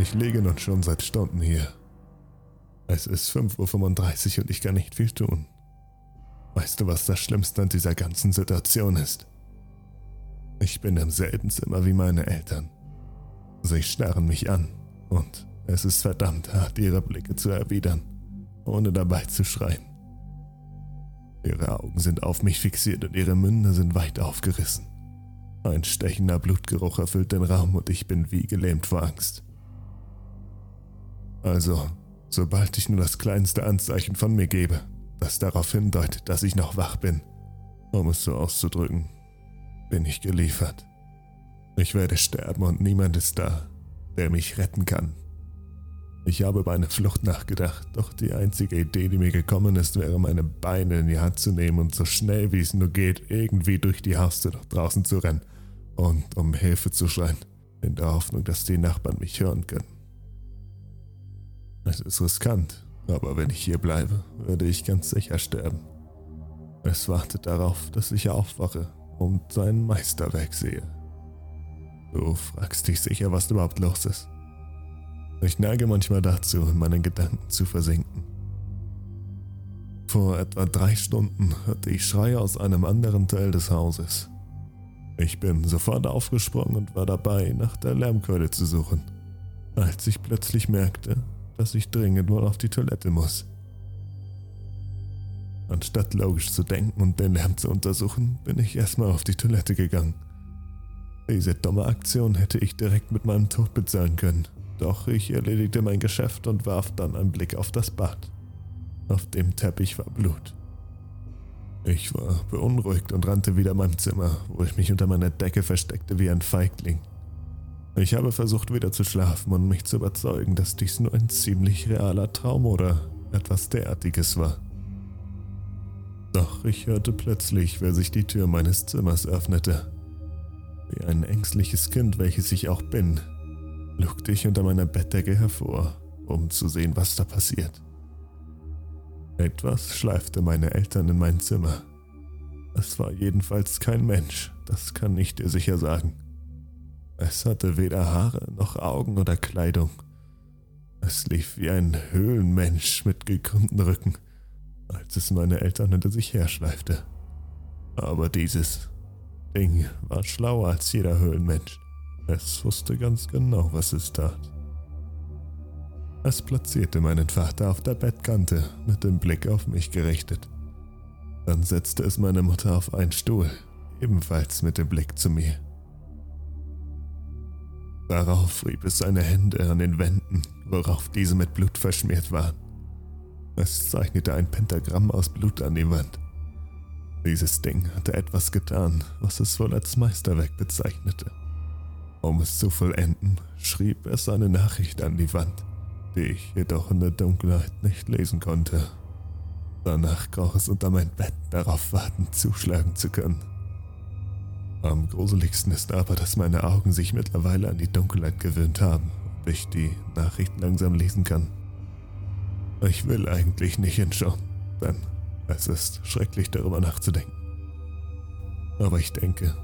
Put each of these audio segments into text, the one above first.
Ich liege nun schon seit Stunden hier. Es ist 5.35 Uhr und ich kann nicht viel tun. Weißt du, was das Schlimmste an dieser ganzen Situation ist? Ich bin im selben Zimmer wie meine Eltern. Sie starren mich an und es ist verdammt hart, ihre Blicke zu erwidern, ohne dabei zu schreien. Ihre Augen sind auf mich fixiert und ihre Münder sind weit aufgerissen. Ein stechender Blutgeruch erfüllt den Raum und ich bin wie gelähmt vor Angst. Also, sobald ich nur das kleinste Anzeichen von mir gebe, das darauf hindeutet, dass ich noch wach bin, um es so auszudrücken, bin ich geliefert. Ich werde sterben und niemand ist da, der mich retten kann. Ich habe über eine Flucht nachgedacht, doch die einzige Idee, die mir gekommen ist, wäre meine Beine in die Hand zu nehmen und so schnell wie es nur geht, irgendwie durch die Haustür nach draußen zu rennen und um Hilfe zu schreien, in der Hoffnung, dass die Nachbarn mich hören können. Es ist riskant, aber wenn ich hier bleibe, werde ich ganz sicher sterben. Es wartet darauf, dass ich aufwache und seinen Meisterwerk sehe. Du fragst dich sicher, was überhaupt los ist. Ich neige manchmal dazu, in meinen Gedanken zu versinken. Vor etwa drei Stunden hörte ich Schreie aus einem anderen Teil des Hauses. Ich bin sofort aufgesprungen und war dabei, nach der Lärmkeule zu suchen, als ich plötzlich merkte, dass ich dringend mal auf die Toilette muss. Anstatt logisch zu denken und den Lärm zu untersuchen, bin ich erstmal auf die Toilette gegangen. Diese dumme Aktion hätte ich direkt mit meinem Tod bezahlen können, doch ich erledigte mein Geschäft und warf dann einen Blick auf das Bad. Auf dem Teppich war Blut. Ich war beunruhigt und rannte wieder in meinem Zimmer, wo ich mich unter meiner Decke versteckte wie ein Feigling. Ich habe versucht wieder zu schlafen und mich zu überzeugen, dass dies nur ein ziemlich realer Traum oder etwas derartiges war. Doch ich hörte plötzlich, wer sich die Tür meines Zimmers öffnete. Wie ein ängstliches Kind, welches ich auch bin, lugte ich unter meiner Bettdecke hervor, um zu sehen, was da passiert. Etwas schleifte meine Eltern in mein Zimmer. Es war jedenfalls kein Mensch, das kann ich dir sicher sagen. Es hatte weder Haare noch Augen oder Kleidung. Es lief wie ein Höhlenmensch mit gekrümmten Rücken, als es meine Eltern hinter sich herschleifte. Aber dieses Ding war schlauer als jeder Höhlenmensch. Es wusste ganz genau, was es tat. Es platzierte meinen Vater auf der Bettkante mit dem Blick auf mich gerichtet. Dann setzte es meine Mutter auf einen Stuhl, ebenfalls mit dem Blick zu mir. Darauf rieb es seine Hände an den Wänden, worauf diese mit Blut verschmiert waren. Es zeichnete ein Pentagramm aus Blut an die Wand. Dieses Ding hatte etwas getan, was es wohl als Meisterwerk bezeichnete. Um es zu vollenden, schrieb es eine Nachricht an die Wand, die ich jedoch in der Dunkelheit nicht lesen konnte. Danach kroch es unter mein Bett, darauf warten, zuschlagen zu können. Am gruseligsten ist aber, dass meine Augen sich mittlerweile an die Dunkelheit gewöhnt haben und ich die Nachricht langsam lesen kann. Ich will eigentlich nicht hinschauen, denn es ist schrecklich darüber nachzudenken. Aber ich denke,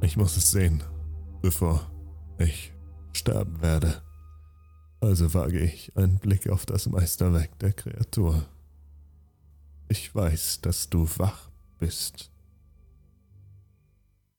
ich muss es sehen, bevor ich sterben werde. Also wage ich einen Blick auf das Meisterwerk der Kreatur. Ich weiß, dass du wach bist